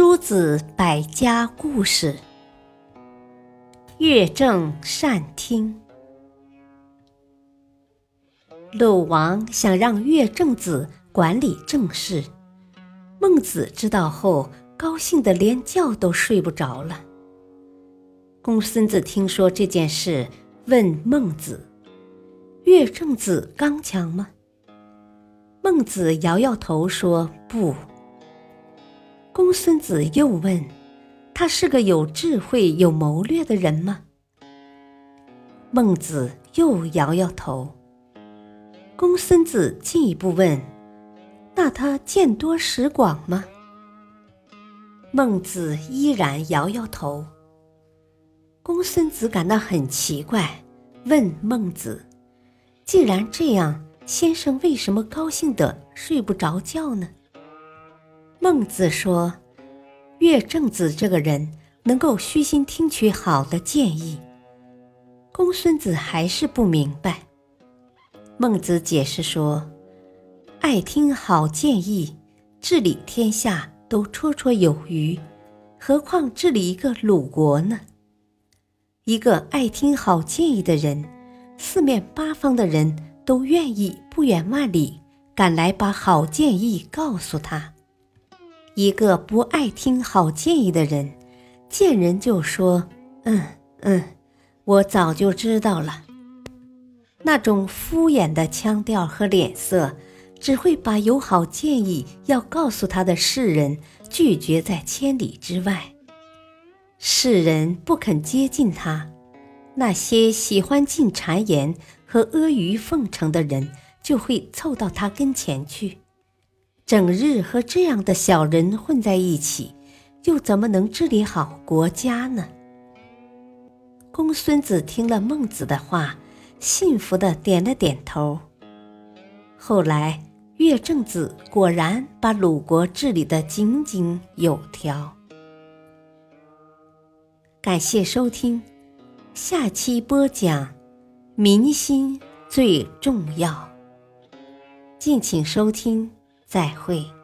诸子百家故事，乐正善听。鲁王想让乐正子管理政事，孟子知道后，高兴的连觉都睡不着了。公孙子听说这件事，问孟子：“乐正子刚强吗？”孟子摇摇头说：“不。”公孙子又问：“他是个有智慧、有谋略的人吗？”孟子又摇摇头。公孙子进一步问：“那他见多识广吗？”孟子依然摇摇头。公孙子感到很奇怪，问孟子：“既然这样，先生为什么高兴的睡不着觉呢？”孟子说：“乐正子这个人能够虚心听取好的建议。”公孙子还是不明白。孟子解释说：“爱听好建议，治理天下都绰绰有余，何况治理一个鲁国呢？一个爱听好建议的人，四面八方的人都愿意不远万里赶来把好建议告诉他。”一个不爱听好建议的人，见人就说：“嗯嗯，我早就知道了。”那种敷衍的腔调和脸色，只会把有好建议要告诉他的世人拒绝在千里之外。世人不肯接近他，那些喜欢进谗言和阿谀奉承的人就会凑到他跟前去。整日和这样的小人混在一起，又怎么能治理好国家呢？公孙子听了孟子的话，信服的点了点头。后来，乐正子果然把鲁国治理的井井有条。感谢收听，下期播讲民心最重要。敬请收听。再会。